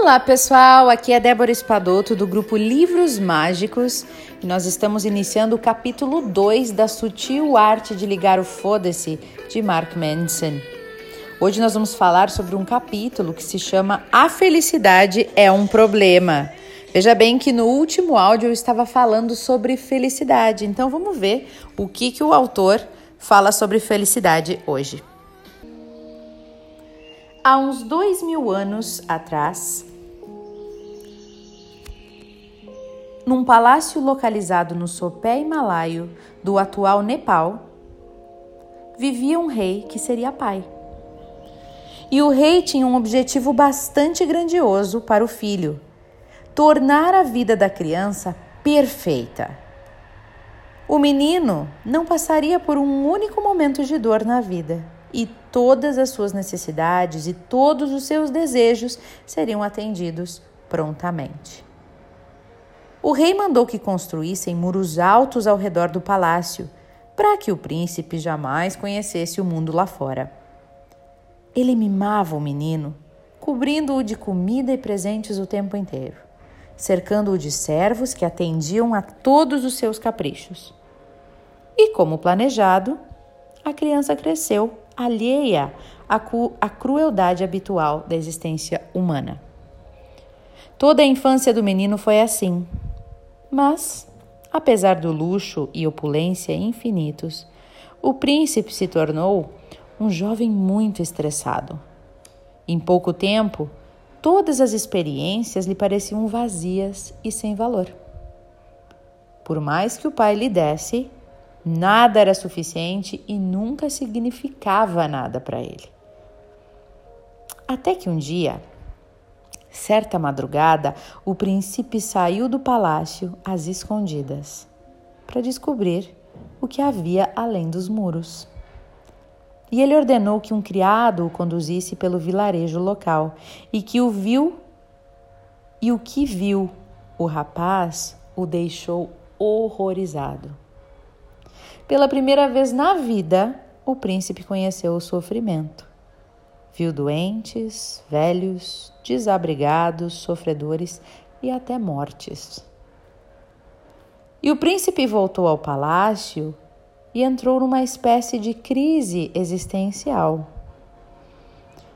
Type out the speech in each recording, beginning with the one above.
Olá pessoal, aqui é Débora Espadoto do grupo Livros Mágicos e nós estamos iniciando o capítulo 2 da Sutil Arte de Ligar o Foda-se de Mark Manson. Hoje nós vamos falar sobre um capítulo que se chama A Felicidade é um Problema. Veja bem que no último áudio eu estava falando sobre felicidade, então vamos ver o que, que o autor fala sobre felicidade hoje. Há uns dois mil anos atrás, num palácio localizado no sopé himalaio do atual Nepal, vivia um rei que seria pai. E o rei tinha um objetivo bastante grandioso para o filho: tornar a vida da criança perfeita. O menino não passaria por um único momento de dor na vida e todas as suas necessidades e todos os seus desejos seriam atendidos prontamente. O rei mandou que construíssem muros altos ao redor do palácio, para que o príncipe jamais conhecesse o mundo lá fora. Ele mimava o menino, cobrindo-o de comida e presentes o tempo inteiro, cercando-o de servos que atendiam a todos os seus caprichos. E, como planejado, a criança cresceu alheia à, à crueldade habitual da existência humana. Toda a infância do menino foi assim. Mas, apesar do luxo e opulência infinitos, o príncipe se tornou um jovem muito estressado. Em pouco tempo, todas as experiências lhe pareciam vazias e sem valor. Por mais que o pai lhe desse, Nada era suficiente e nunca significava nada para ele. Até que um dia, certa madrugada, o príncipe saiu do palácio às escondidas para descobrir o que havia além dos muros. E ele ordenou que um criado o conduzisse pelo vilarejo local e que o viu e o que viu o rapaz o deixou horrorizado. Pela primeira vez na vida, o príncipe conheceu o sofrimento. Viu doentes, velhos, desabrigados, sofredores e até mortes. E o príncipe voltou ao palácio e entrou numa espécie de crise existencial.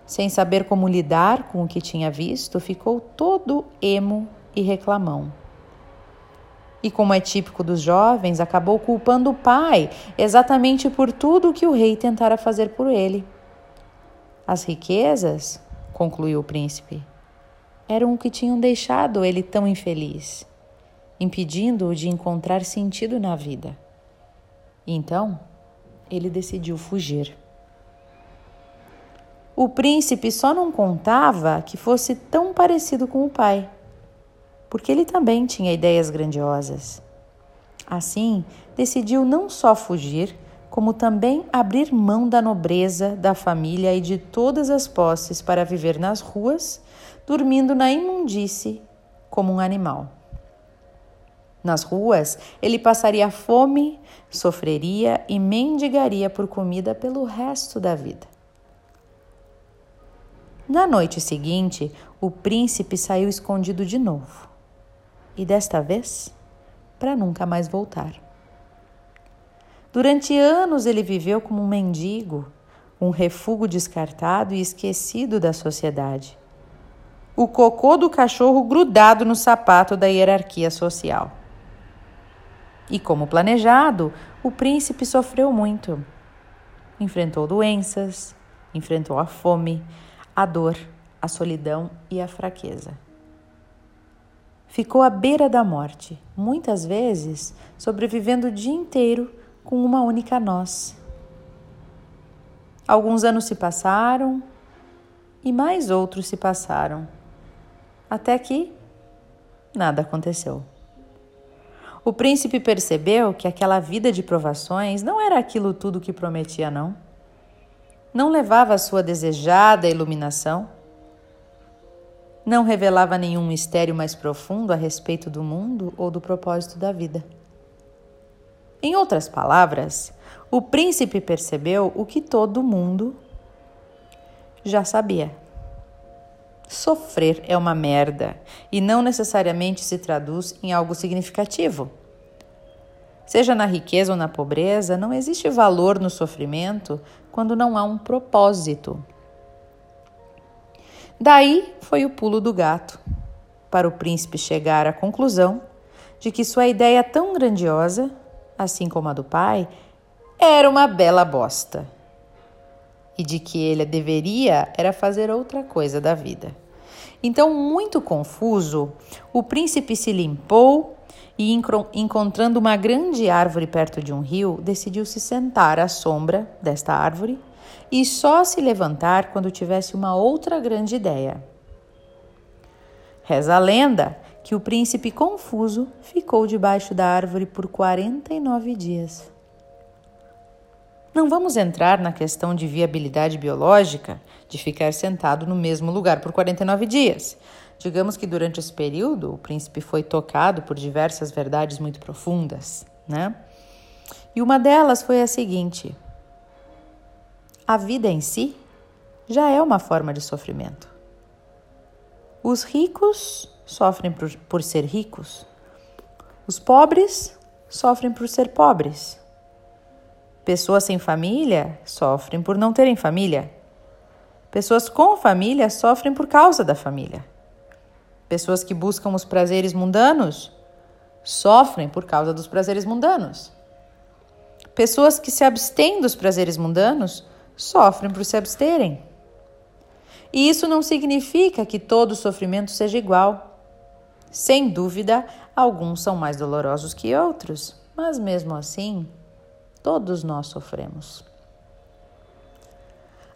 Sem saber como lidar com o que tinha visto, ficou todo emo e reclamão e, como é típico dos jovens, acabou culpando o pai exatamente por tudo o que o rei tentara fazer por ele. As riquezas, concluiu o príncipe, eram o que tinham deixado ele tão infeliz, impedindo-o de encontrar sentido na vida. Então, ele decidiu fugir. O príncipe só não contava que fosse tão parecido com o pai porque ele também tinha ideias grandiosas. Assim, decidiu não só fugir, como também abrir mão da nobreza, da família e de todas as posses para viver nas ruas, dormindo na imundície como um animal. Nas ruas, ele passaria fome, sofreria e mendigaria por comida pelo resto da vida. Na noite seguinte, o príncipe saiu escondido de novo e desta vez para nunca mais voltar. Durante anos ele viveu como um mendigo, um refúgio descartado e esquecido da sociedade. O cocô do cachorro grudado no sapato da hierarquia social. E como planejado, o príncipe sofreu muito. Enfrentou doenças, enfrentou a fome, a dor, a solidão e a fraqueza ficou à beira da morte, muitas vezes sobrevivendo o dia inteiro com uma única noz. Alguns anos se passaram e mais outros se passaram, até que nada aconteceu. O príncipe percebeu que aquela vida de provações não era aquilo tudo que prometia, não. Não levava a sua desejada iluminação não revelava nenhum mistério mais profundo a respeito do mundo ou do propósito da vida. Em outras palavras, o príncipe percebeu o que todo mundo já sabia. Sofrer é uma merda e não necessariamente se traduz em algo significativo. Seja na riqueza ou na pobreza, não existe valor no sofrimento quando não há um propósito. Daí foi o pulo do gato, para o príncipe chegar à conclusão de que sua ideia tão grandiosa, assim como a do pai, era uma bela bosta. E de que ele deveria era fazer outra coisa da vida. Então, muito confuso, o príncipe se limpou e, encontrando uma grande árvore perto de um rio, decidiu se sentar à sombra desta árvore e só se levantar quando tivesse uma outra grande ideia. Reza a lenda que o príncipe confuso ficou debaixo da árvore por 49 dias. Não vamos entrar na questão de viabilidade biológica de ficar sentado no mesmo lugar por 49 dias. Digamos que durante esse período o príncipe foi tocado por diversas verdades muito profundas, né? E uma delas foi a seguinte: a vida em si já é uma forma de sofrimento. Os ricos sofrem por, por ser ricos, os pobres sofrem por ser pobres. Pessoas sem família sofrem por não terem família. Pessoas com família sofrem por causa da família. Pessoas que buscam os prazeres mundanos sofrem por causa dos prazeres mundanos. Pessoas que se abstêm dos prazeres mundanos sofrem por se absterem. E isso não significa que todo sofrimento seja igual. Sem dúvida, alguns são mais dolorosos que outros, mas mesmo assim, Todos nós sofremos.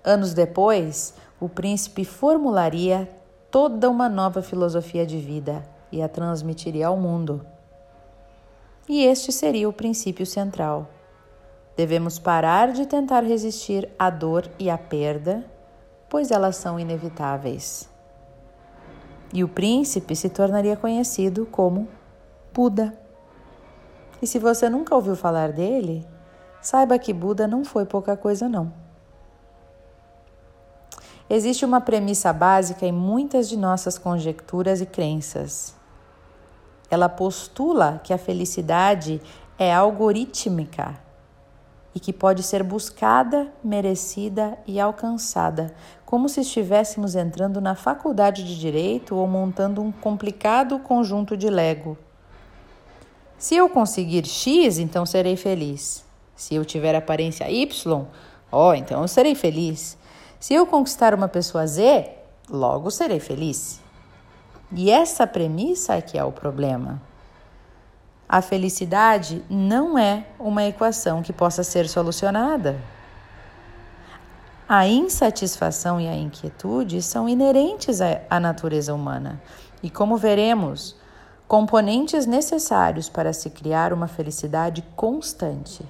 Anos depois, o príncipe formularia toda uma nova filosofia de vida e a transmitiria ao mundo. E este seria o princípio central. Devemos parar de tentar resistir à dor e à perda, pois elas são inevitáveis. E o príncipe se tornaria conhecido como Buda. E se você nunca ouviu falar dele, saiba que Buda não foi pouca coisa, não. Existe uma premissa básica em muitas de nossas conjecturas e crenças. Ela postula que a felicidade é algorítmica e que pode ser buscada, merecida e alcançada, como se estivéssemos entrando na faculdade de direito ou montando um complicado conjunto de Lego. Se eu conseguir X, então serei feliz. Se eu tiver aparência Y, ó, oh, então eu serei feliz. Se eu conquistar uma pessoa Z, logo serei feliz. E essa premissa é que é o problema. A felicidade não é uma equação que possa ser solucionada. A insatisfação e a inquietude são inerentes à natureza humana e, como veremos, componentes necessários para se criar uma felicidade constante.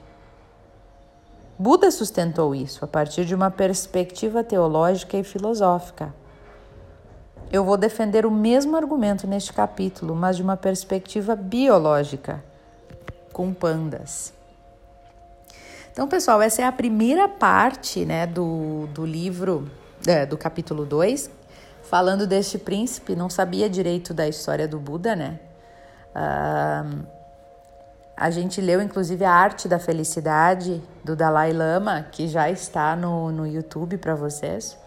Buda sustentou isso a partir de uma perspectiva teológica e filosófica. Eu vou defender o mesmo argumento neste capítulo, mas de uma perspectiva biológica, com pandas. Então, pessoal, essa é a primeira parte né, do, do livro, é, do capítulo 2, falando deste príncipe. Não sabia direito da história do Buda, né? Uh, a gente leu inclusive a Arte da Felicidade do Dalai Lama, que já está no, no YouTube para vocês.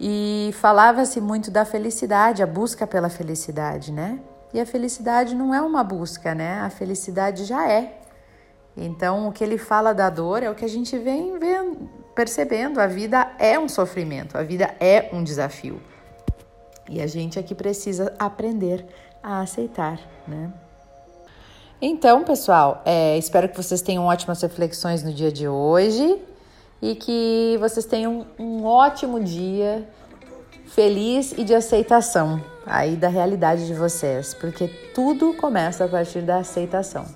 E falava-se muito da felicidade, a busca pela felicidade, né? E a felicidade não é uma busca, né? A felicidade já é. Então, o que ele fala da dor é o que a gente vem vendo, percebendo. A vida é um sofrimento, a vida é um desafio. E a gente aqui precisa aprender a aceitar, né? Então, pessoal, é, espero que vocês tenham ótimas reflexões no dia de hoje e que vocês tenham um ótimo dia feliz e de aceitação aí da realidade de vocês, porque tudo começa a partir da aceitação.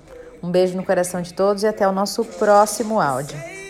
Um beijo no coração de todos e até o nosso próximo áudio.